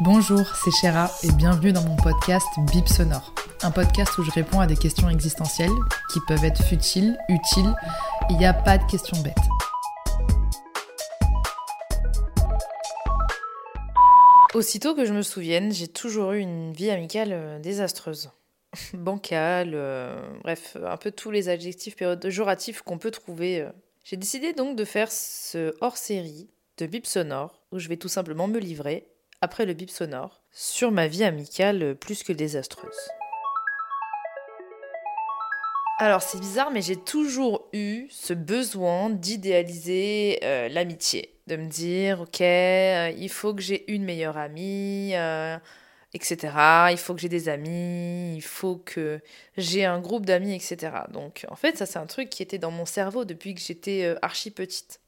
Bonjour, c'est Chéra et bienvenue dans mon podcast Bip Sonore. Un podcast où je réponds à des questions existentielles qui peuvent être futiles, utiles. Il n'y a pas de questions bêtes. Aussitôt que je me souvienne, j'ai toujours eu une vie amicale euh, désastreuse. Bancale, euh, bref, un peu tous les adjectifs péjoratifs qu'on peut trouver. euh. J'ai décidé donc de faire ce hors-série de bip sonore où je vais tout simplement me livrer, après le bip sonore, sur ma vie amicale plus que désastreuse. Alors c'est bizarre, mais j'ai toujours eu ce besoin d'idéaliser euh, l'amitié, de me dire ok, euh, il faut que j'ai une meilleure amie, euh, etc. Il faut que j'ai des amis, il faut que j'ai un groupe d'amis, etc. Donc en fait ça c'est un truc qui était dans mon cerveau depuis que j'étais archi petite.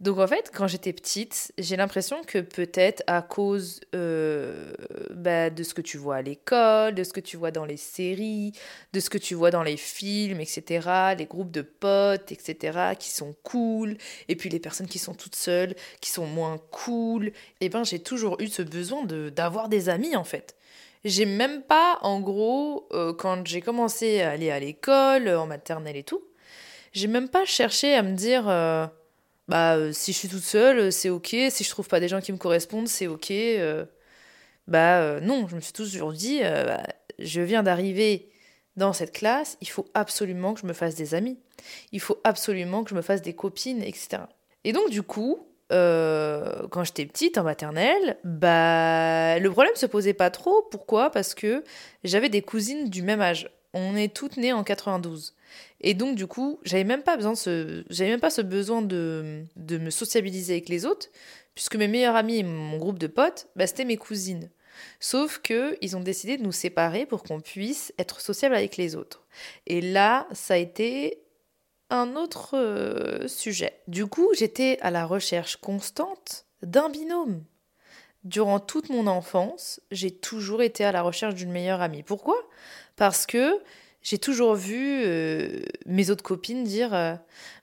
Donc en fait, quand j'étais petite, j'ai l'impression que peut-être à cause euh, bah, de ce que tu vois à l'école, de ce que tu vois dans les séries, de ce que tu vois dans les films, etc., les groupes de potes, etc., qui sont cool, et puis les personnes qui sont toutes seules, qui sont moins cool, et ben j'ai toujours eu ce besoin d'avoir des amis en fait. J'ai même pas, en gros, euh, quand j'ai commencé à aller à l'école, en maternelle et tout, j'ai même pas cherché à me dire... euh, bah euh, si je suis toute seule, euh, c'est ok. Si je trouve pas des gens qui me correspondent, c'est ok. euh. bah non, je me suis toujours dit, bah, je viens d'arriver dans cette classe, il faut absolument que je me fasse des amis. Il faut absolument que je me fasse des copines, etc. Et donc du coup, quand j'étais petite en maternelle, bah le problème se posait pas trop. Pourquoi? Parce que j'avais des cousines du même âge. On est toutes nées en 92. Et donc, du coup, j'avais même pas besoin ce, j'avais même pas ce besoin de, de me sociabiliser avec les autres, puisque mes meilleurs amis et mon groupe de potes, bah, c'était mes cousines. Sauf que ils ont décidé de nous séparer pour qu'on puisse être sociable avec les autres. Et là, ça a été un autre euh, sujet. Du coup, j'étais à la recherche constante d'un binôme. Durant toute mon enfance, j'ai toujours été à la recherche d'une meilleure amie. Pourquoi? Parce que j'ai toujours vu euh, mes autres copines dire euh,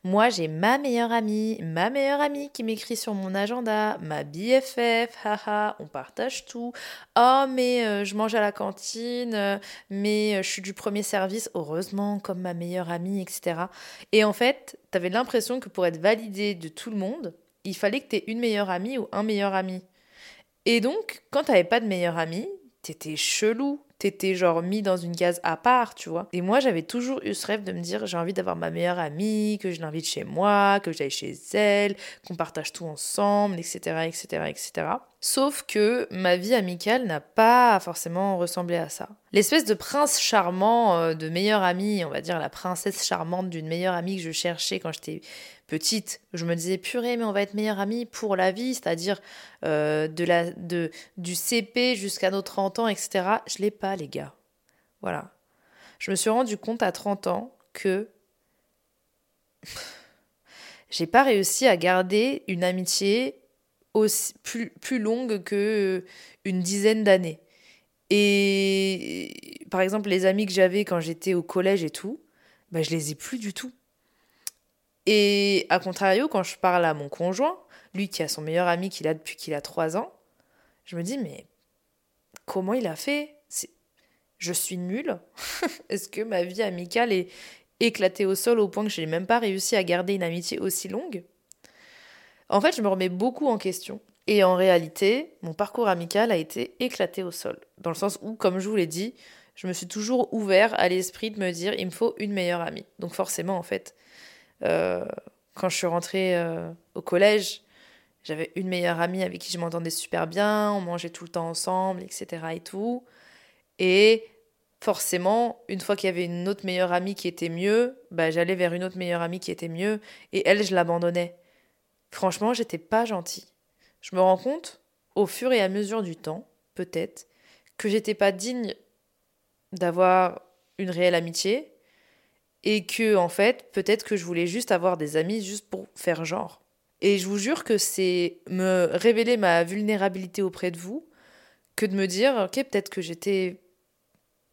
Moi, j'ai ma meilleure amie, ma meilleure amie qui m'écrit sur mon agenda, ma BFF, haha, on partage tout. Oh, mais euh, je mange à la cantine, mais je suis du premier service, heureusement, comme ma meilleure amie, etc. Et en fait, t'avais l'impression que pour être validé de tout le monde, il fallait que t'aies une meilleure amie ou un meilleur ami. Et donc, quand t'avais pas de meilleur ami, t'étais chelou. T'étais genre mis dans une case à part, tu vois. Et moi, j'avais toujours eu ce rêve de me dire j'ai envie d'avoir ma meilleure amie, que je l'invite chez moi, que j'aille chez elle, qu'on partage tout ensemble, etc., etc., etc. Sauf que ma vie amicale n'a pas forcément ressemblé à ça. L'espèce de prince charmant, euh, de meilleure amie, on va dire la princesse charmante d'une meilleure amie que je cherchais quand j'étais petite, je me disais purée mais on va être meilleure amie pour la vie, c'est-à-dire euh, de la, de, du CP jusqu'à nos 30 ans, etc. Je l'ai pas les gars. Voilà. Je me suis rendu compte à 30 ans que j'ai pas réussi à garder une amitié plus, plus longue que euh, une dizaine d'années. Et par exemple, les amis que j'avais quand j'étais au collège et tout, bah, je les ai plus du tout. Et à contrario, quand je parle à mon conjoint, lui qui a son meilleur ami qu'il a depuis qu'il a 3 ans, je me dis, mais comment il a fait? Je suis nulle Est-ce que ma vie amicale est éclatée au sol au point que je n'ai même pas réussi à garder une amitié aussi longue? En fait, je me remets beaucoup en question. Et en réalité, mon parcours amical a été éclaté au sol. Dans le sens où, comme je vous l'ai dit, je me suis toujours ouvert à l'esprit de me dire, il me faut une meilleure amie. Donc forcément, en fait, euh, quand je suis rentrée euh, au collège, j'avais une meilleure amie avec qui je m'entendais super bien, on mangeait tout le temps ensemble, etc. et tout. Et forcément, une fois qu'il y avait une autre meilleure amie qui était mieux, bah, j'allais vers une autre meilleure amie qui était mieux, et elle, je l'abandonnais. Franchement, j'étais pas gentille. Je me rends compte, au fur et à mesure du temps, peut-être, que j'étais pas digne d'avoir une réelle amitié, et que, en fait, peut-être que je voulais juste avoir des amis juste pour faire genre. Et je vous jure que c'est me révéler ma vulnérabilité auprès de vous que de me dire, ok, peut-être que j'étais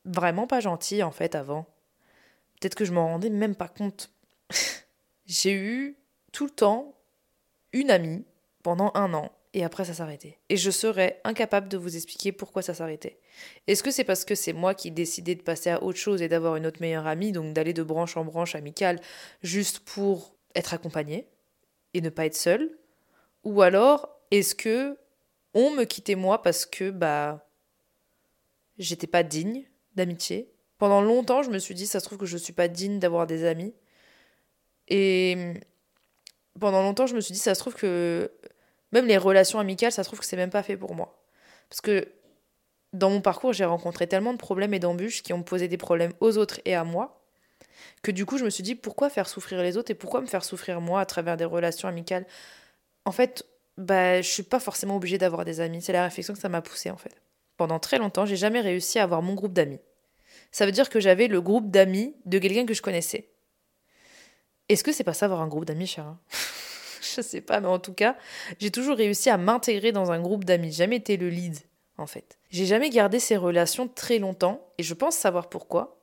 vraiment pas gentille en fait avant. Peut-être que je m'en rendais même pas compte. J'ai eu tout le temps une amie pendant un an et après ça s'arrêtait. Et je serais incapable de vous expliquer pourquoi ça s'arrêtait. Est-ce que c'est parce que c'est moi qui décidais de passer à autre chose et d'avoir une autre meilleure amie, donc d'aller de branche en branche amicale juste pour être accompagnée et ne pas être seule? Ou alors est-ce que on me quittait moi parce que bah j'étais pas digne d'amitié? Pendant longtemps, je me suis dit, ça se trouve que je suis pas digne d'avoir des amis. Et pendant longtemps, je me suis dit, ça se trouve que même les relations amicales, ça se trouve que c'est même pas fait pour moi. Parce que dans mon parcours, j'ai rencontré tellement de problèmes et d'embûches qui ont posé des problèmes aux autres et à moi, que du coup, je me suis dit, pourquoi faire souffrir les autres et pourquoi me faire souffrir moi à travers des relations amicales? En fait, bah, je suis pas forcément obligée d'avoir des amis. C'est la réflexion que ça m'a poussée, en fait pendant très longtemps, j'ai jamais réussi à avoir mon groupe d'amis. Ça veut dire que j'avais le groupe d'amis de quelqu'un que je connaissais. Est-ce que c'est pas ça avoir un groupe d'amis, cher Je sais pas, mais en tout cas, j'ai toujours réussi à m'intégrer dans un groupe d'amis. Jamais été le lead, en fait. J'ai jamais gardé ces relations très longtemps, et je pense savoir pourquoi.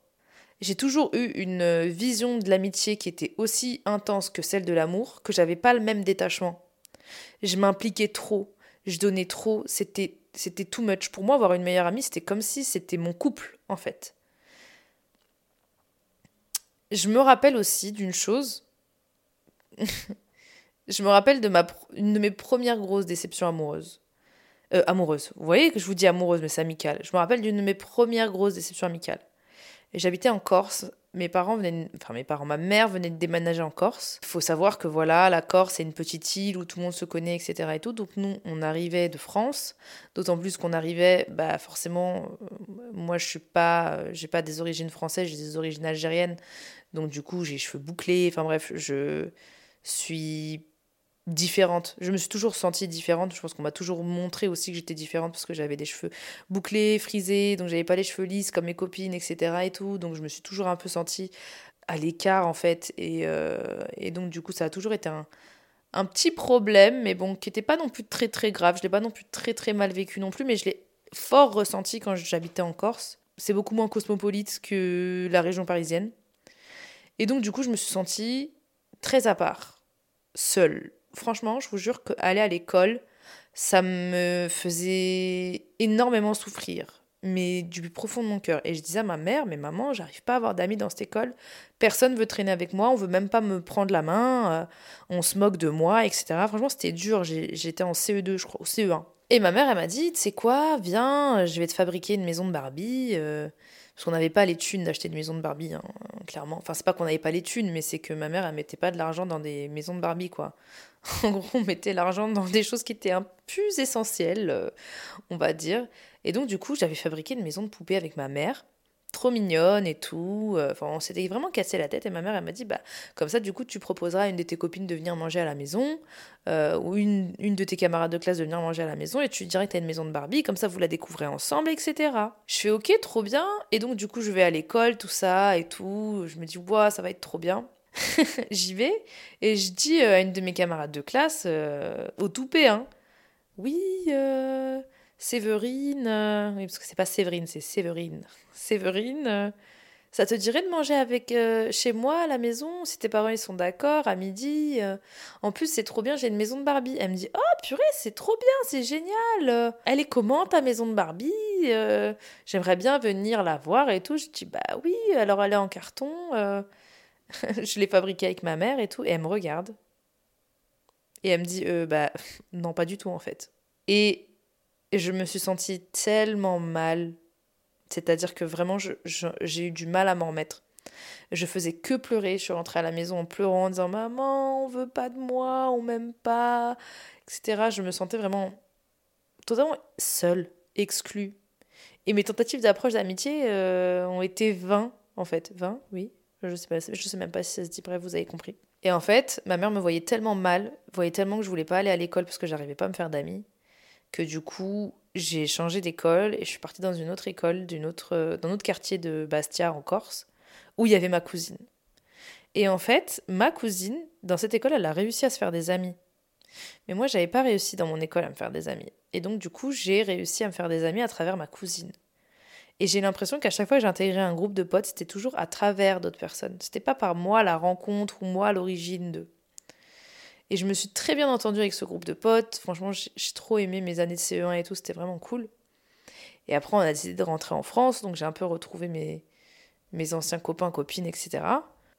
J'ai toujours eu une vision de l'amitié qui était aussi intense que celle de l'amour, que j'avais pas le même détachement. Je m'impliquais trop, je donnais trop, c'était c'était too much. Pour moi, avoir une meilleure amie, c'était comme si c'était mon couple, en fait. Je me rappelle aussi d'une chose. je me rappelle de ma une de mes premières grosses déceptions amoureuses. Euh, amoureuses. Vous voyez que je vous dis amoureuse, mais c'est amical. Je me rappelle d'une de mes premières grosses déceptions amicales. J'habitais en Corse mes parents venaient, enfin mes parents, ma mère venait de déménager en Corse. Il faut savoir que voilà, la Corse c'est une petite île où tout le monde se connaît, etc. Et tout. Donc nous, on arrivait de France, d'autant plus qu'on arrivait, bah forcément, euh, moi je suis pas, euh, j'ai pas des origines françaises, j'ai des origines algériennes. Donc du coup, j'ai les cheveux bouclés. Enfin bref, je suis différente. Je me suis toujours sentie différente. Je pense qu'on m'a toujours montré aussi que j'étais différente parce que j'avais des cheveux bouclés, frisés, donc j'avais pas les cheveux lisses comme mes copines, etc. et tout. Donc je me suis toujours un peu sentie à l'écart en fait. Et, euh, et, donc du coup, ça a toujours été un, un petit problème, mais bon, qui n'était pas non plus très très grave. Je l'ai pas non plus très très mal vécu non plus, mais je l'ai fort ressenti quand j'habitais en Corse. C'est beaucoup moins cosmopolite que la région parisienne. Et donc du coup, je me suis sentie très à part, seule franchement, je vous jure qu'aller à l'école, ça me faisait énormément souffrir, mais du plus profond de mon cœur. Et je disais à ma mère, mais maman, j'arrive pas à avoir d'amis dans cette école, personne veut traîner avec moi, on veut même pas me prendre la main, euh, on se moque de moi, etc. Franchement, c'était dur, j'étais en CE2, je crois, au CE1. Et ma mère, elle m'a dit, tu sais quoi, viens, je vais te fabriquer une maison de Barbie. Euh, parce qu'on n'avait pas les thunes d'acheter une maison de Barbie, hein, clairement. Enfin, c'est pas qu'on n'avait pas les thunes, mais c'est que ma mère, elle mettait pas de l'argent dans des maisons de Barbie, quoi. En gros, on mettait l'argent dans des choses qui étaient un plus essentielles, euh, on va dire. Et donc, du coup, j'avais fabriqué une maison de poupée avec ma mère trop mignonne et tout. Euh, enfin, on s'était vraiment cassé la tête et ma mère, elle m'a dit, bah, comme ça, du coup, tu proposeras à une de tes copines de venir manger à la maison euh, ou une, une, de tes camarades de classe de venir manger à la maison et tu dirais que t'as une maison de Barbie, comme ça, vous la découvrez ensemble, etc. Je fais, ok, trop bien. Et donc, du coup, je vais à l'école, tout ça et tout. Je me dis, ouais, ça va être trop bien. J'y vais et je dis euh, à une de mes camarades de classe, au toupet, hein, oui, Séverine, oui, parce que c'est pas Séverine, c'est Séverine. Séverine, euh, ça te dirait de manger avec euh, chez moi à la maison si tes parents ils sont d'accord à midi euh. En plus c'est trop bien, j'ai une maison de Barbie. Elle me dit "Oh purée, c'est trop bien, c'est génial. Elle est comment ta maison de Barbie J'aimerais bien venir la voir et tout." Je dis "Bah oui, alors elle est en carton. je l'ai fabriquée avec ma mère et tout." Et elle me regarde. Et elle me dit "Bah non, pas du tout en fait." Et je me suis sentie tellement mal c'est-à-dire que vraiment, j'ai eu du mal à m'en remettre. Je faisais que pleurer. Je suis rentrée à la maison en pleurant, en disant Maman, on veut pas de moi, on m'aime pas, etc. Je me sentais vraiment totalement seule, exclue. Et mes tentatives d'approche d'amitié euh, ont été 20, en fait. 20, oui. Je sais, pas, je sais même pas si ça se dit, bref, vous avez compris. Et en fait, ma mère me voyait tellement mal, voyait tellement que je voulais pas aller à l'école parce que j'arrivais pas à me faire d'amis, que du coup, j'ai changé d'école et je suis partie dans une autre école, d'une autre, dans un autre quartier de Bastia en Corse, où il y avait ma cousine. Et en fait, ma cousine, dans cette école, elle a réussi à se faire des amis. Mais moi, j'avais pas réussi dans mon école à me faire des amis. Et donc, du coup, j'ai réussi à me faire des amis à travers ma cousine. Et j'ai l'impression qu'à chaque fois que j'intégrais un groupe de potes, c'était toujours à travers d'autres personnes. C'était pas par moi la rencontre ou moi l'origine d'eux. Et je me suis très bien entendue avec ce groupe de potes. Franchement, j'ai trop aimé mes années de CE1 et tout, c'était vraiment cool. Et après, on a décidé de rentrer en France, donc j'ai un peu retrouvé mes, mes anciens copains, copines, etc.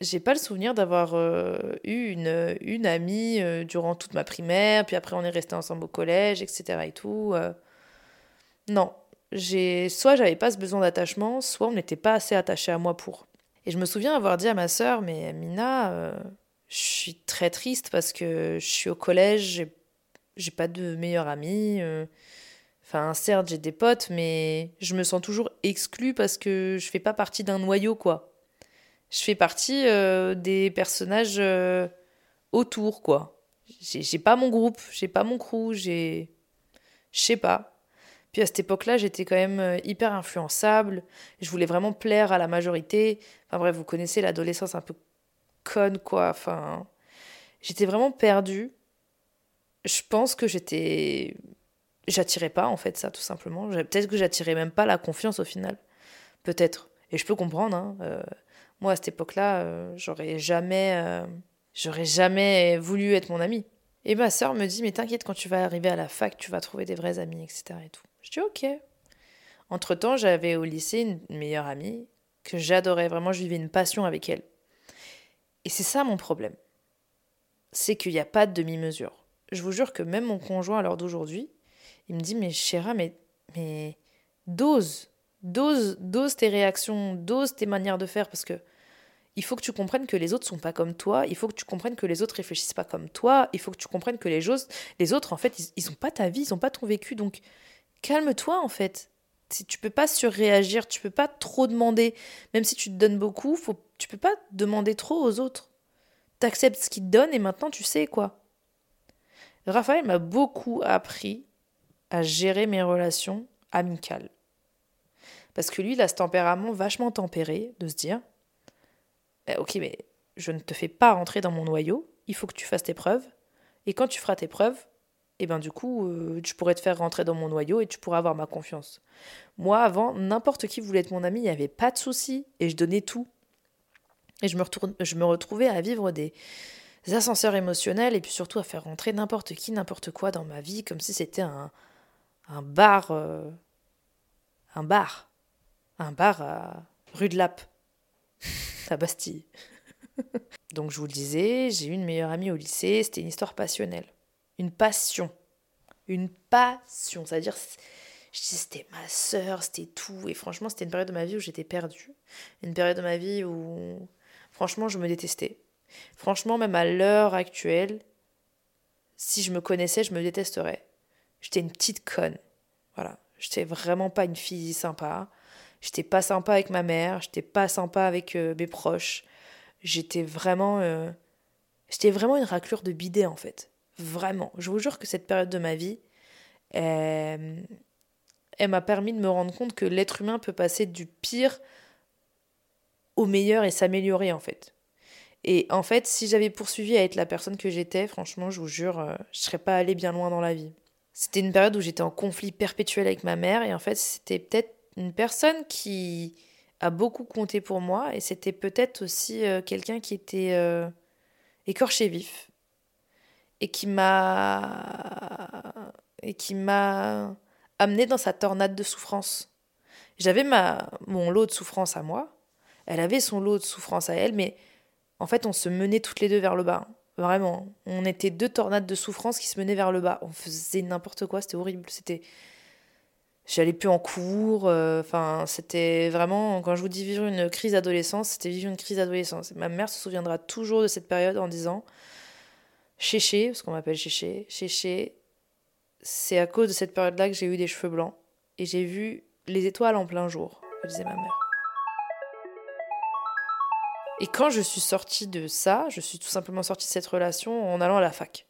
J'ai pas le souvenir d'avoir euh, eu une, une amie euh, durant toute ma primaire, puis après on est resté ensemble au collège, etc. et tout. Euh. Non, j'ai soit j'avais pas ce besoin d'attachement, soit on n'était pas assez attaché à moi pour. Et je me souviens avoir dit à ma sœur, mais Mina, je suis très triste parce que je suis au collège, j'ai pas de meilleure amie. Enfin, certes, j'ai des potes, mais je me sens toujours exclue parce que je fais pas partie d'un noyau, quoi. Je fais partie euh, des personnages euh, autour, quoi. J'ai pas mon groupe, j'ai pas mon crew, j'ai. Je sais pas. Puis à cette époque-là, j'étais quand même euh, hyper influençable. Je voulais vraiment plaire à la majorité. Enfin bref, vous connaissez l'adolescence un peu conne, quoi. Enfin. J'étais vraiment perdue. Je pense que j'étais j'attirais pas en fait ça tout simplement. Peut-être que j'attirais même pas la confiance au final. Peut-être. Et je peux comprendre. Hein. Euh, moi à cette époque-là, euh, j'aurais jamais, euh, j'aurais jamais voulu être mon amie. Et ma sœur me dit mais t'inquiète quand tu vas arriver à la fac, tu vas trouver des vrais amis, etc. Et tout. Je dis ok. Entre temps, j'avais au lycée une meilleure amie que j'adorais vraiment. Je vivais une passion avec elle. Et c'est ça mon problème. C'est qu'il n'y a pas de demi-mesure. Je vous jure que même mon conjoint à l'heure d'aujourd'hui, il me dit mais Chéra, mais, mais dose, dose, dose tes réactions, dose tes manières de faire parce que il faut que tu comprennes que les autres sont pas comme toi, il faut que tu comprennes que les autres réfléchissent pas comme toi, il faut que tu comprennes que les, les autres en fait ils, ils ont pas ta vie, ils ont pas ton vécu donc calme-toi en fait. Tu peux pas surréagir, tu peux pas trop demander, même si tu te donnes beaucoup, faut, tu peux pas demander trop aux autres. T'acceptes ce qu'ils te donnent et maintenant tu sais quoi. Raphaël m'a beaucoup appris à gérer mes relations amicales. Parce que lui, il a ce tempérament vachement tempéré de se dire eh, Ok, mais je ne te fais pas rentrer dans mon noyau, il faut que tu fasses tes preuves. Et quand tu feras tes preuves, et ben du coup, euh, je pourrais te faire rentrer dans mon noyau et tu pourras avoir ma confiance. Moi, avant, n'importe qui voulait être mon ami, il n'y avait pas de souci et je donnais tout. Et je me, je me retrouvais à vivre des, ascenseurs émotionnels et puis surtout à faire rentrer n'importe qui, n'importe quoi dans ma vie, comme si c'était un, un bar. Euh, un bar. Un bar à rue de Lappe, à Bastille. Donc je vous le disais, j'ai eu une meilleure amie au lycée, c'était une histoire passionnelle. Une passion. Une passion. C'est-à-dire, c'était ma sœur, c'était tout. Et franchement, c'était une période de ma vie où j'étais perdue. Une période de ma vie où, franchement, je me détestais. Franchement, même à l'heure actuelle, si je me connaissais, je me détesterais. J'étais une petite conne. Voilà. J'étais vraiment pas une fille sympa. J'étais pas sympa avec ma mère. J'étais pas sympa avec euh, mes proches. J'étais vraiment. Euh, j'étais vraiment une raclure de bidet, en fait. Vraiment. Je vous jure que cette période de ma vie, elle, elle m'a permis de me rendre compte que l'être humain peut passer du pire au meilleur et s'améliorer, en fait. Et en fait, si j'avais poursuivi à être la personne que j'étais, franchement, je vous jure, euh, je serais pas allée bien loin dans la vie. C'était une période où j'étais en conflit perpétuel avec ma mère et en fait c'était peut-être une personne qui a beaucoup compté pour moi et c'était peut-être aussi euh, quelqu'un qui était euh, écorché vif et qui m'a et qui m'a amené dans sa tornade de souffrance. J'avais ma mon lot de souffrance à moi, elle avait son lot de souffrance à elle mais en fait on se menait toutes les deux vers le bas. Vraiment. On était deux tornades de souffrance qui se menaient vers le bas. On faisait n'importe quoi, c'était horrible. C'était. J'allais plus en cours. Euh, enfin, c'était vraiment. Quand je vous dis vivre une crise d'adolescence, c'était vivre une crise d'adolescence. Ma mère se souviendra toujours de cette période en disant Chéché, parce qu'on m'appelle Chéché, Chéché, c'est à cause de cette période-là que j'ai eu des cheveux blancs. Et j'ai vu les étoiles en plein jour, disait ma mère. Et quand je suis sortie de ça, je suis tout simplement sortie de cette relation en allant à la fac.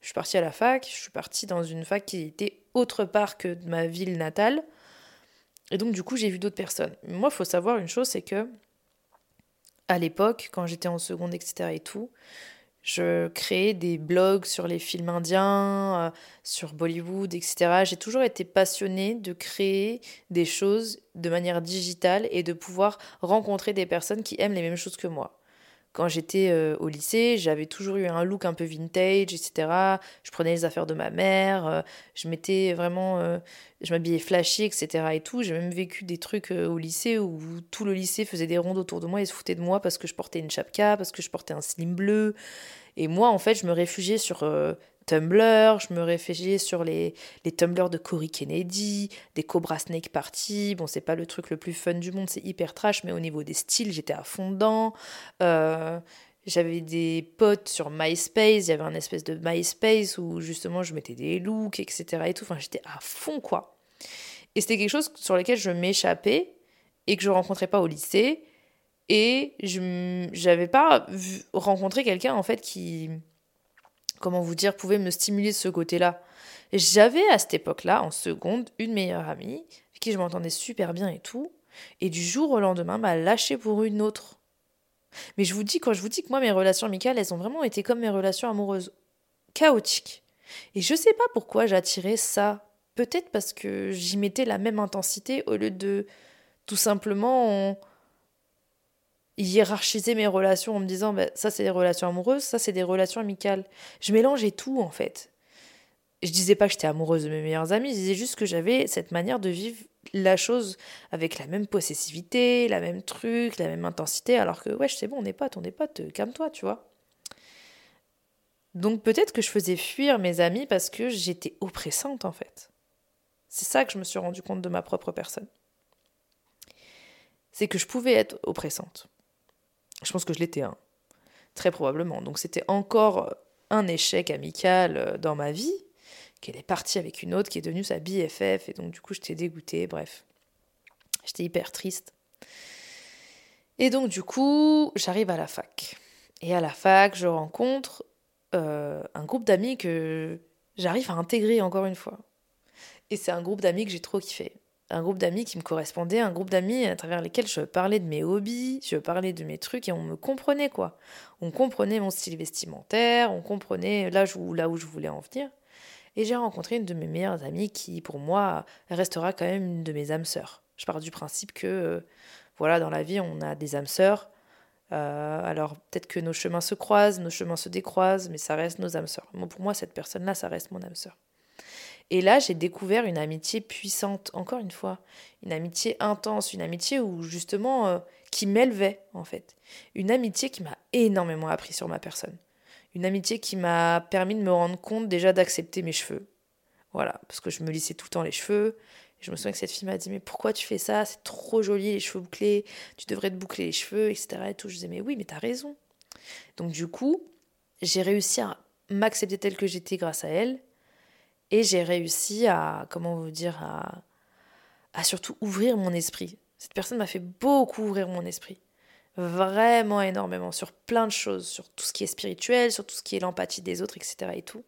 Je suis partie à la fac, je suis partie dans une fac qui était autre part que ma ville natale. Et donc, du coup, j'ai vu d'autres personnes. Moi, il faut savoir une chose, c'est que à l'époque, quand j'étais en seconde, etc. et tout, je créais des blogs sur les films indiens, euh, sur Bollywood, etc. J'ai toujours été passionnée de créer des choses de manière digitale et de pouvoir rencontrer des personnes qui aiment les mêmes choses que moi. Quand j'étais euh, au lycée, j'avais toujours eu un look un peu vintage, etc. Je prenais les affaires de ma mère, euh, je m'étais vraiment, euh, je m'habillais flashy, etc. Et tout. J'ai même vécu des trucs au lycée où tout le lycée faisait des rondes autour de moi et se foutait de moi parce que je portais une chapka, parce que je portais un slim bleu. Et moi, en fait, je me réfugiais sur Tumblr, je me réfugiais sur les, les Tumblr de Corey Kennedy, des Cobra Snake Party. Bon, c'est pas le truc le plus fun du monde, c'est hyper trash, mais au niveau des styles, j'étais à fond dedans. Euh, j'avais des potes sur MySpace, il y avait un espèce de MySpace où justement je mettais des looks, etc. Et tout. Enfin, j'étais à fond, quoi. Et c'était quelque chose sur lequel je m'échappais et que je rencontrais pas au lycée. Et je n'avais pas rencontré quelqu'un, en fait, qui comment vous dire, pouvait me stimuler de ce côté-là. J'avais à cette époque-là, en seconde, une meilleure amie, avec qui je m'entendais super bien et tout, et du jour au lendemain, m'a lâché pour une autre. Mais je vous dis, quand je vous dis que moi, mes relations amicales, elles ont vraiment été comme mes relations amoureuses, chaotiques. Et je sais pas pourquoi j'attirais ça. Peut-être parce que j'y mettais la même intensité au lieu de tout simplement hiérarchiser mes relations en me disant bah, ça c'est des relations amoureuses, ça c'est des relations amicales. Je mélangeais tout en fait. Je disais pas que j'étais amoureuse de mes meilleurs amis, je disais juste que j'avais cette manière de vivre la chose avec la même possessivité, la même truc, la même intensité, alors que ouais, c'est bon, on est potes, on est potes, calme-toi, tu vois. Donc peut-être que je faisais fuir mes amis parce que j'étais oppressante en fait. C'est ça que je me suis rendu compte de ma propre personne. C'est que je pouvais être oppressante. Je pense que je l'étais, hein. très probablement. Donc c'était encore un échec amical euh, dans ma vie, qu'elle est partie avec une autre qui est devenue sa BFF, et donc du coup j'étais dégoûtée, bref. J'étais hyper triste. Et donc du coup, j'arrive à la fac. Et à la fac, je rencontre euh, un groupe d'amis que j'arrive à intégrer encore une fois. Et c'est un groupe d'amis que j'ai trop kiffé un groupe d'amis qui me correspondait, un groupe d'amis à travers lesquels je parlais de mes hobbies, je parlais de mes trucs et on me comprenait quoi. On comprenait mon style vestimentaire, on comprenait là où, là où je voulais en venir. Et j'ai rencontré une de mes meilleures amies qui, pour moi, restera quand même une de mes âmes sœurs. Je pars du principe que, euh, voilà, dans la vie, on a des âmes sœurs. Euh, alors peut-être que nos chemins se croisent, nos chemins se décroisent, mais ça reste nos âmes sœurs. pour moi, cette personne-là, ça reste mon âme sœur. Et là, j'ai découvert une amitié puissante, encore une fois, une amitié intense, une amitié où justement euh, qui m'élevait en fait, une amitié qui m'a énormément appris sur ma personne, une amitié qui m'a permis de me rendre compte déjà d'accepter mes cheveux, voilà, parce que je me lissais tout le temps les cheveux. je me souviens que cette fille m'a dit mais pourquoi tu fais ça? C'est trop joli les cheveux bouclés, tu devrais te boucler les cheveux, etc. Et tout. Je disais mais oui mais t'as raison. Donc du coup j'ai réussi à m'accepter telle que j'étais grâce à elle et j'ai réussi à, comment vous dire, à, surtout ouvrir mon esprit. Cette personne m'a fait beaucoup ouvrir mon esprit. Vraiment énormément, sur plein de choses, sur tout ce qui est spirituel, sur tout ce qui est l'empathie des autres, etc. et tout.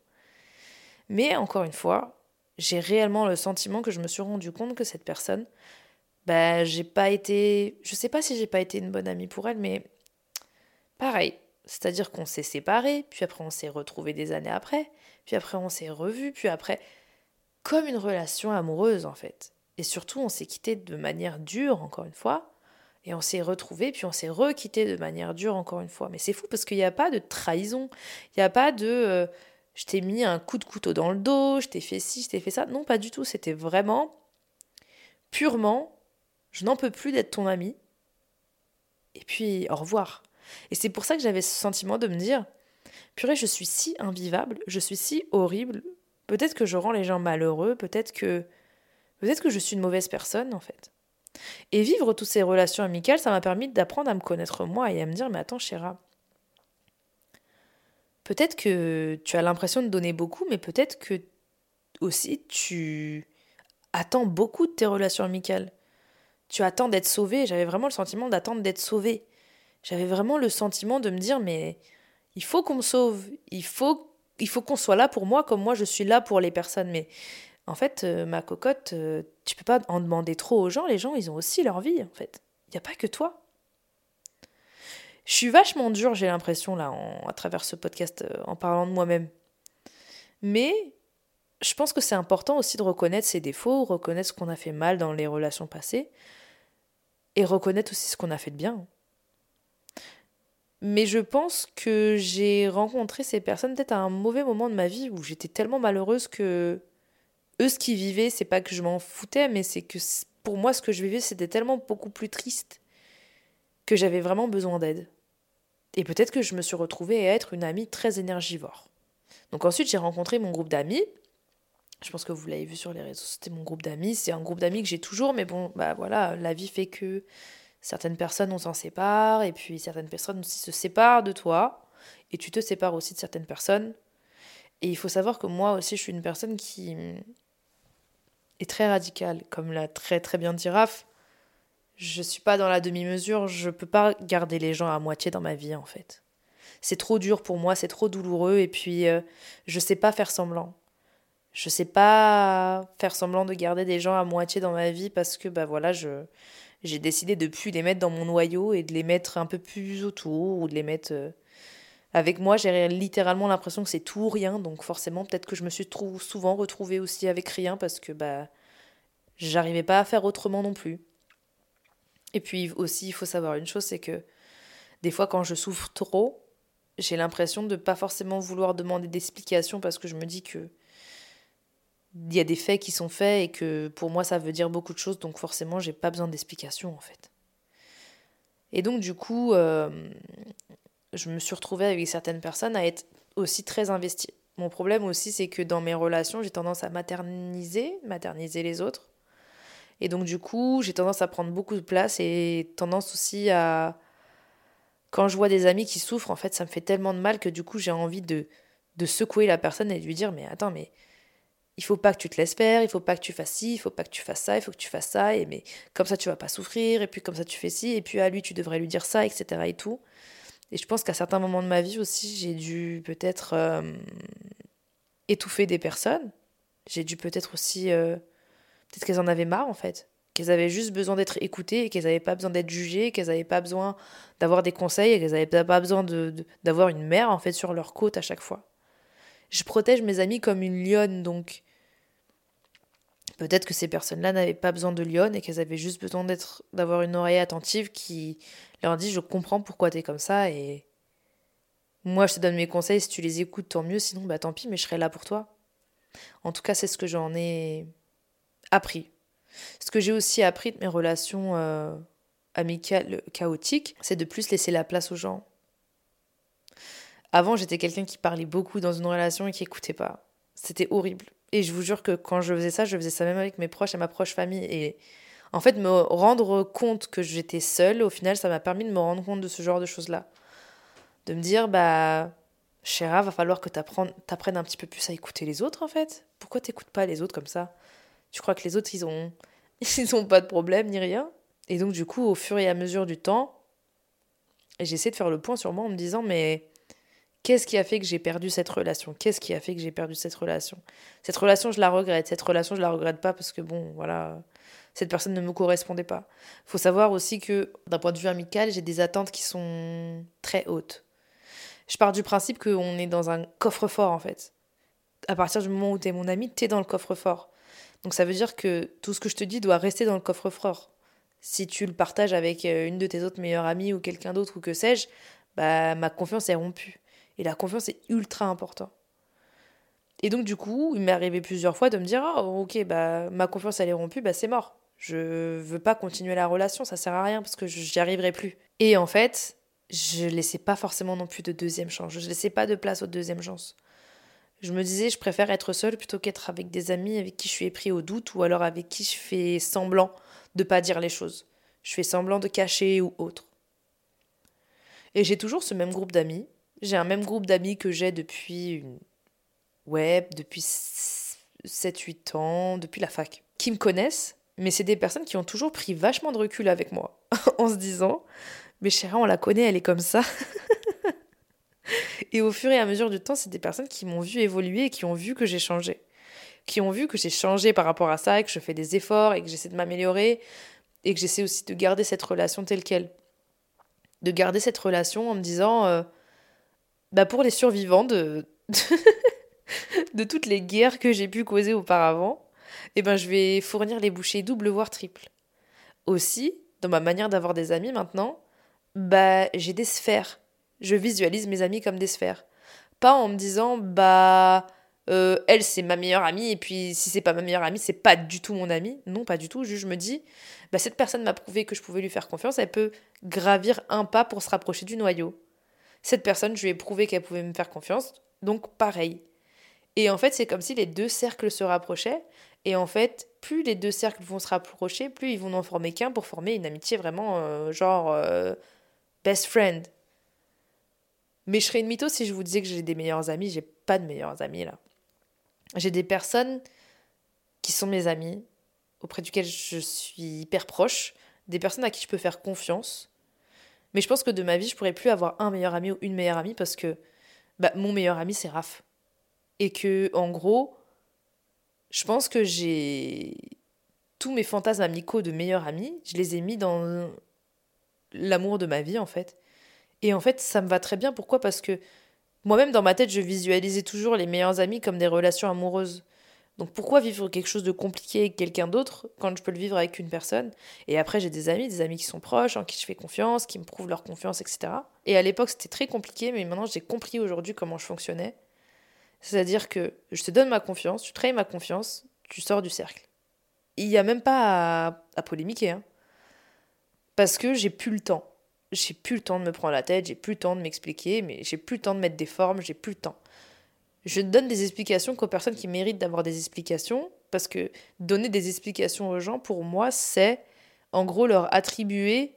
Mais encore une fois, j'ai réellement le sentiment que je me suis rendu compte que cette personne, ben, j'ai pas été. Je sais pas si j'ai pas été une bonne amie pour elle, mais pareil. C'est-à-dire qu'on s'est séparés, puis après on s'est retrouvés des années après, puis après on s'est revus, puis après, comme une relation amoureuse en fait. Et surtout, on s'est quitté de manière dure, encore une fois, et on s'est retrouvés, puis on s'est requitté de manière dure, encore une fois. Mais c'est fou parce qu'il n'y a pas de trahison, il n'y a pas de euh, je t'ai mis un coup de couteau dans le dos, je t'ai fait ci, je t'ai fait ça. Non, pas du tout. C'était vraiment purement je n'en peux plus d'être ton ami. Et puis, au revoir. Et c'est pour ça que j'avais ce sentiment de me dire Purée, je suis si invivable, je suis si horrible. Peut-être que je rends les gens malheureux, peut-être que. Peut-être que je suis une mauvaise personne, en fait. Et vivre toutes ces relations amicales, ça m'a permis d'apprendre à me connaître moi et à me dire Mais attends, Chéra, peut-être que tu as l'impression de donner beaucoup, mais peut-être que aussi tu attends beaucoup de tes relations amicales. Tu attends d'être sauvé. J'avais vraiment le sentiment d'attendre d'être sauvé. J'avais vraiment le sentiment de me dire mais il faut qu'on me sauve. Il faut, qu'on soit là pour moi comme moi je suis là pour les personnes. Mais en fait, euh, ma cocotte, euh, tu peux pas en demander trop aux gens. Les gens, ils ont aussi leur vie en fait. Il n'y a pas que toi. Je suis vachement dure, j'ai l'impression, là, à travers ce podcast, euh, en parlant de moi-même. Mais je pense que c'est important aussi de reconnaître ses défauts, reconnaître ce qu'on a fait mal dans les relations passées, et reconnaître aussi ce qu'on a fait de bien. Mais je pense que j'ai rencontré ces personnes peut-être à un mauvais moment de ma vie où j'étais tellement malheureuse que eux, ce qu'ils vivaient, c'est pas que je m'en foutais, mais c'est que pour moi, ce que je vivais, c'était tellement beaucoup plus triste que j'avais vraiment besoin d'aide. Et peut-être que je me suis retrouvée à être une amie très énergivore. Donc ensuite, j'ai rencontré mon groupe d'amis. Je pense que vous l'avez vu sur les réseaux, c'était mon groupe d'amis. C'est un groupe d'amis que j'ai toujours, mais bon, bah voilà, la vie fait que certaines personnes, on s'en sépare, et puis certaines personnes aussi se séparent de toi, et tu te sépares aussi de certaines personnes. Et il faut savoir que moi aussi, je suis une personne qui est très radicale, comme l'a très très bien dit Raph je suis pas dans la demi-mesure, je peux pas garder les gens à moitié dans ma vie en fait. C'est trop dur pour moi, c'est trop douloureux et puis euh, je sais pas faire semblant. Je sais pas faire semblant de garder des gens à moitié dans ma vie parce que bah voilà, je j'ai décidé de plus les mettre dans mon noyau et de les mettre un peu plus autour ou de les mettre euh, avec moi, j'ai littéralement l'impression que c'est tout ou rien, donc forcément peut-être que je me suis souvent retrouvée aussi avec rien parce que bah j'arrivais pas à faire autrement non plus. Et puis aussi, il faut savoir une chose, c'est que des fois, quand je souffre trop, j'ai l'impression de pas forcément vouloir demander d'explications parce que je me dis que il y a des faits qui sont faits et que pour moi ça veut dire beaucoup de choses, donc forcément j'ai pas besoin d'explications en fait. Et donc du coup, euh, je me suis retrouvée avec certaines personnes à être aussi très investie. Mon problème aussi, c'est que dans mes relations, j'ai tendance à materniser, materniser les autres. Et donc, du coup, j'ai tendance à prendre beaucoup de place et tendance aussi à. Quand je vois des amis qui souffrent, en fait, ça me fait tellement de mal que du coup, j'ai envie de, de secouer la personne et de lui dire Mais attends, mais il faut pas que tu te laisses faire, il faut pas que tu fasses ci, il faut pas que tu fasses ça, il faut que tu fasses ça, et mais comme ça tu vas pas souffrir, et puis comme ça tu fais ci, et puis à lui tu devrais lui dire ça, etc. et tout. Et je pense qu'à certains moments de ma vie aussi, j'ai dû peut-être euh, étouffer des personnes. J'ai dû peut-être aussi euh, Peut-être qu'elles en avaient marre en fait. Qu'elles avaient juste besoin d'être écoutées et qu'elles n'avaient pas besoin d'être jugées, qu'elles n'avaient pas besoin d'avoir des conseils et qu'elles n'avaient pas besoin d'avoir une mère en fait sur leur côte à chaque fois. Je protège mes amis comme une lionne donc. Peut-être que ces personnes-là n'avaient pas besoin de lionne et qu'elles avaient juste besoin d'être d'avoir une oreille attentive qui leur dit je comprends pourquoi tu es comme ça et moi je te donne mes conseils si tu les écoutes tant mieux sinon bah tant pis mais je serai là pour toi. En tout cas c'est ce que j'en ai appris. Ce que j'ai aussi appris de mes relations euh, amicales chaotiques, c'est de plus laisser la place aux gens. Avant, j'étais quelqu'un qui parlait beaucoup dans une relation et qui écoutait pas. C'était horrible. Et je vous jure que quand je faisais ça, je faisais ça même avec mes proches et ma proche famille. Et en fait, me rendre compte que j'étais seule, au final, ça m'a permis de me rendre compte de ce genre de choses-là. De me dire, bah, chéra, va falloir que tu apprennes un petit peu plus à écouter les autres, en fait. Pourquoi t'écoutes pas les autres comme ça? Tu crois que les autres, ils ont, ils pas de problème ni rien? Et donc, du coup, au fur et à mesure du temps, j'essaie de faire le point sur moi en me disant, mais qu'est-ce qui a fait que j'ai perdu cette relation? Qu'est-ce qui a fait que j'ai perdu cette relation? Cette relation, je la regrette. Cette relation, je la regrette pas parce que, bon, voilà, cette personne ne me correspondait pas. Il faut savoir aussi que, d'un point de vue amical, j'ai des attentes qui sont très hautes. Je pars du principe qu'on est dans un coffre-fort, en fait. À partir du moment où tu es mon ami, tu es dans le coffre-fort. Donc ça veut dire que tout ce que je te dis doit rester dans le coffre-fort. Si tu le partages avec euh, une de tes autres meilleures amies ou quelqu'un d'autre ou que sais-je, bah ma confiance est rompue. Et la confiance est ultra important. Et donc du coup, il m'est arrivé plusieurs fois de me dire "Oh, OK, bah ma confiance elle est rompue, bah c'est mort. Je veux pas continuer la relation, ça sert à rien parce que j'y arriverai plus." Et en fait, je laissais pas forcément non plus de deuxième chance. Je laissais pas de place aux deuxième chance. Je me disais, je préfère être seule plutôt qu'être avec des amis avec qui je suis pris au doute ou alors avec qui je fais semblant de pas dire les choses. Je fais semblant de cacher ou autre. Et j'ai toujours ce même groupe d'amis. J'ai un même groupe d'amis que j'ai depuis une... Ouais, depuis 7-8 ans, depuis la fac. qui me connaissent, mais c'est des personnes qui ont toujours pris vachement de recul avec moi, en se disant, mais chérie, on la connaît, elle est comme ça. et au fur et à mesure du temps, c'est des personnes qui m'ont vu évoluer et qui ont vu que j'ai changé. Qui ont vu que j'ai changé par rapport à ça, et que je fais des efforts et que j'essaie de m'améliorer et que j'essaie aussi de garder cette relation telle qu'elle. De garder cette relation en me disant, euh, bah pour les survivants de, de toutes les guerres que j'ai pu causer auparavant, eh ben je vais fournir les bouchées double voire triple. Aussi, dans ma manière d'avoir des amis maintenant, bah j'ai des sphères. Je visualise mes amis comme des sphères. Pas en me disant bah euh, elle c'est ma meilleure amie et puis si c'est pas ma meilleure amie c'est pas du tout mon amie. Non pas du tout. Juste je me dis bah cette personne m'a prouvé que je pouvais lui faire confiance. Elle peut gravir un pas pour se rapprocher du noyau. Cette personne je lui ai prouvé qu'elle pouvait me faire confiance. Donc pareil. Et en fait c'est comme si les deux cercles se rapprochaient et en fait, plus les deux cercles vont se rapprocher, plus ils vont n'en former qu'un pour former une amitié vraiment euh, genre euh, best friend. Mais je serais une mytho si je vous disais que j'ai des meilleurs amis. J'ai pas de meilleurs amis là. J'ai des personnes qui sont mes amis, auprès duquel je suis hyper proche, des personnes à qui je peux faire confiance. Mais je pense que de ma vie, je pourrais plus avoir un meilleur ami ou une meilleure amie parce que bah, mon meilleur ami, c'est Raph. Et que, en gros, je pense que j'ai tous mes fantasmes amicaux de meilleurs amis, je les ai mis dans l'amour de ma vie en fait. Et en fait, ça me va très bien. Pourquoi? Parce que moi-même, dans ma tête, je visualisais toujours les meilleurs amis comme des relations amoureuses. Donc pourquoi vivre quelque chose de compliqué avec quelqu'un d'autre quand je peux le vivre avec une personne? Et après, j'ai des amis, des amis qui sont proches, en qui je fais confiance, qui me prouvent leur confiance, etc. Et à l'époque, c'était très compliqué, mais maintenant, j'ai compris aujourd'hui comment je fonctionnais. C'est-à-dire que je te donne ma confiance, tu trahis ma confiance, tu sors du cercle. Il n'y a même pas à, polémiquer. Hein. Parce que j'ai plus le temps. J'ai plus le temps de me prendre la tête, j'ai plus le temps de m'expliquer, mais j'ai plus le temps de mettre des formes, j'ai plus le temps. Je donne des explications qu'aux personnes qui méritent d'avoir des explications, parce que donner des explications aux gens, pour moi, c'est en gros leur attribuer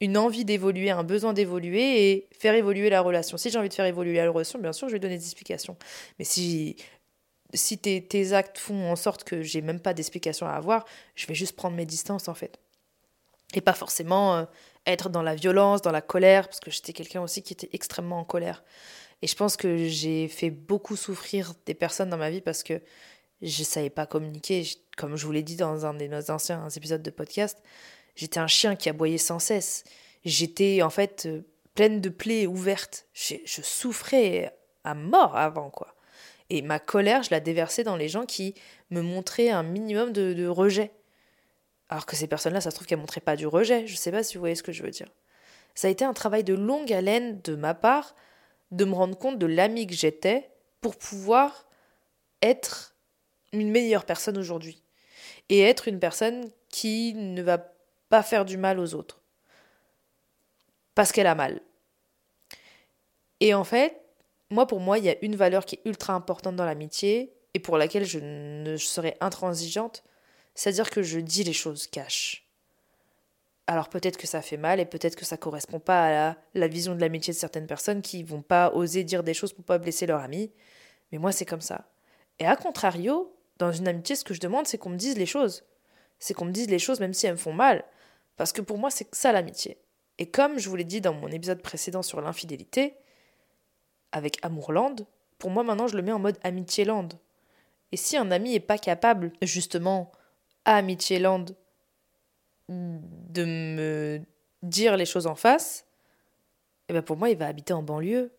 une envie d'évoluer, un besoin d'évoluer et faire évoluer la relation. Si j'ai envie de faire évoluer la relation, bien sûr, je vais donner des explications. Mais si, si tes, tes actes font en sorte que j'ai même pas d'explications à avoir, je vais juste prendre mes distances en fait. Et pas forcément euh, être dans la violence, dans la colère, parce que j'étais quelqu'un aussi qui était extrêmement en colère. Et je pense que j'ai fait beaucoup souffrir des personnes dans ma vie parce que je savais pas communiquer. Comme je vous l'ai dit dans un des anciens épisodes de podcast, J'étais un chien qui aboyait sans cesse. J'étais en fait euh, pleine de plaies ouvertes. Je, souffrais à mort avant, quoi. Et ma colère, je la déversais dans les gens qui me montraient un minimum de, rejet. Alors que ces personnes-là, ça se trouve qu'elles montraient pas du rejet. Je sais pas si vous voyez ce que je veux dire. Ça a été un travail de longue haleine de ma part de me rendre compte de l'ami que j'étais pour pouvoir être une meilleure personne aujourd'hui. Et être une personne qui ne va pas faire du mal aux autres. Parce qu'elle a mal. Et en fait, moi, pour moi, il y a une valeur qui est ultra importante dans l'amitié et pour laquelle je ne serai intransigeante, c'est-à-dire que je dis les choses cash. Alors peut-être que ça fait mal et peut-être que ça correspond pas à la, la vision de l'amitié de certaines personnes qui vont pas oser dire des choses pour pas blesser leur ami, mais moi c'est comme ça. Et à contrario, dans une amitié, ce que je demande, c'est qu'on me dise les choses. C'est qu'on me dise les choses même si elles me font mal. Parce que pour moi, c'est ça l'amitié. Et comme je vous l'ai dit dans mon épisode précédent sur l'infidélité, avec Amourland, pour moi maintenant je le mets en mode Amitiéland. Et si un ami n'est pas capable, justement, à de me dire les choses en face, eh ben pour moi il va habiter en banlieue.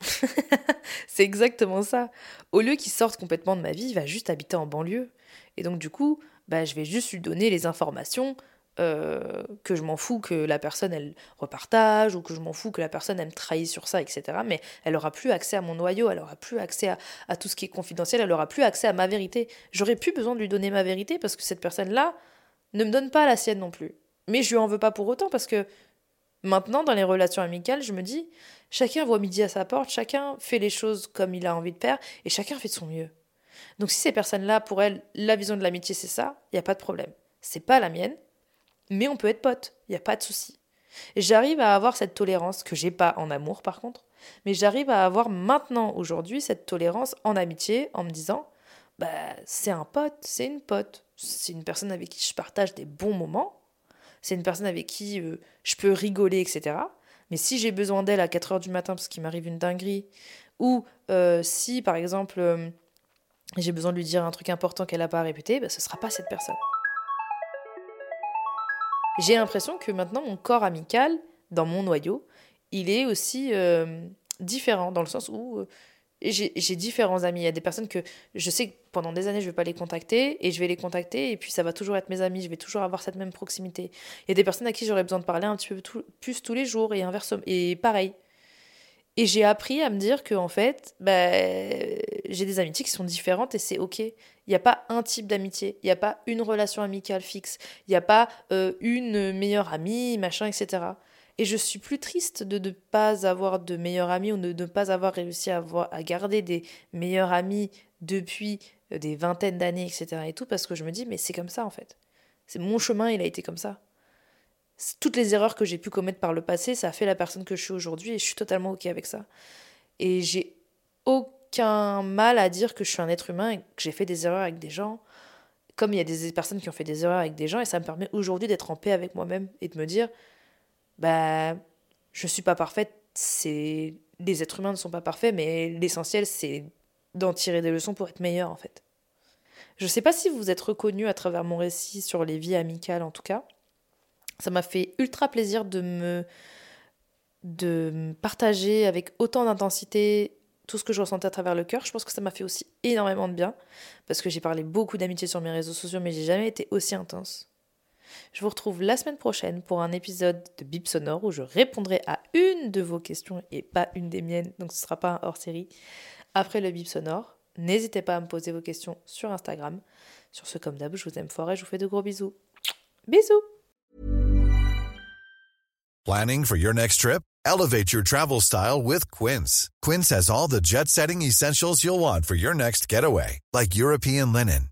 c'est exactement ça. Au lieu qu'il sorte complètement de ma vie, il va juste habiter en banlieue. Et donc du coup, bah, je vais juste lui donner les informations euh, que je m'en fous que la personne elle repartage ou que je m'en fous que la personne elle me trahit sur ça, etc. Mais elle aura plus accès à mon noyau, elle aura plus accès à, tout ce qui est confidentiel, elle aura plus accès à ma vérité. J'aurais plus besoin de lui donner ma vérité parce que cette personne-là ne me donne pas la sienne non plus. Mais je lui en veux pas pour autant parce que maintenant dans les relations amicales, je me dis chacun voit midi à sa porte, chacun fait les choses comme il a envie de faire et chacun fait de son mieux. Donc si ces personnes-là, pour elles, la vision de l'amitié c'est ça, il n'y a pas de problème. C'est pas la mienne, mais on peut être potes, il n'y a pas de souci. J'arrive à avoir cette tolérance que j'ai pas en amour par contre, mais j'arrive à avoir maintenant aujourd'hui cette tolérance en amitié en me disant bah, c'est un pote, c'est une pote. C'est une personne avec qui je partage des bons moments. C'est une personne avec qui euh, je peux rigoler, etc. Mais si j'ai besoin d'elle à 4 heures du matin parce qu'il m'arrive une dinguerie, ou euh, si, par exemple, euh, j'ai besoin de lui dire un truc important qu'elle n'a pas répété, bah, ce ne sera pas cette personne. J'ai l'impression que maintenant, mon corps amical, dans mon noyau, il est aussi différent, dans le sens où j'ai différents amis. Il y a des personnes que je sais que pendant des années, je ne vais pas les contacter et je vais les contacter et puis ça va toujours être mes amis. Je vais toujours avoir cette même proximité. Il y a des personnes à qui j'aurais besoin de parler un petit peu plus tous les jours et inversement. Et pareil. Et j'ai appris à me dire que en fait, bah, j'ai des amitiés qui sont différentes et c'est ok. Il n'y a pas un type d'amitié, il n'y a pas une relation amicale fixe, il n'y a pas euh, une meilleure amie, machin, etc. Et je suis plus triste de ne pas avoir de meilleurs amis ou de ne pas avoir réussi à, avoir, à garder des meilleurs amis depuis euh, des vingtaines d'années, etc. et tout, parce que je me dis, mais c'est comme ça en fait. C'est mon chemin, il a été comme ça. Toutes les erreurs que j'ai pu commettre par le passé, ça a fait la personne que je suis aujourd'hui et je suis totalement OK avec ça. Et j'ai aucun mal à dire que je suis un être humain et que j'ai fait des erreurs avec des gens, comme il y a des personnes qui ont fait des erreurs avec des gens, et ça me permet aujourd'hui d'être en paix avec moi-même et de me dire, bah, je suis pas parfaite, c'est les êtres humains ne sont pas parfaits, mais l'essentiel c'est d'en tirer des leçons pour être meilleur en fait. Je sais pas si vous êtes reconnu à travers mon récit sur les vies amicales en tout cas. Ça m'a fait ultra plaisir de me de partager avec autant d'intensité tout ce que je ressentais à travers le cœur. Je pense que ça m'a fait aussi énormément de bien parce que j'ai parlé beaucoup d'amitié sur mes réseaux sociaux, mais j'ai jamais été aussi intense. Je vous retrouve la semaine prochaine pour un épisode de Bip Sonore où je répondrai à une de vos questions et pas une des miennes, donc ce ne sera pas un hors série. Après le Bip Sonore, n'hésitez pas à me poser vos questions sur Instagram. Sur ce, comme d'hab, je vous aime fort et je vous fais de gros bisous. Bisous! Planning for your next trip? Elevate your travel style with Quince. Quince has all the jet setting essentials you'll want for your next getaway, like European linen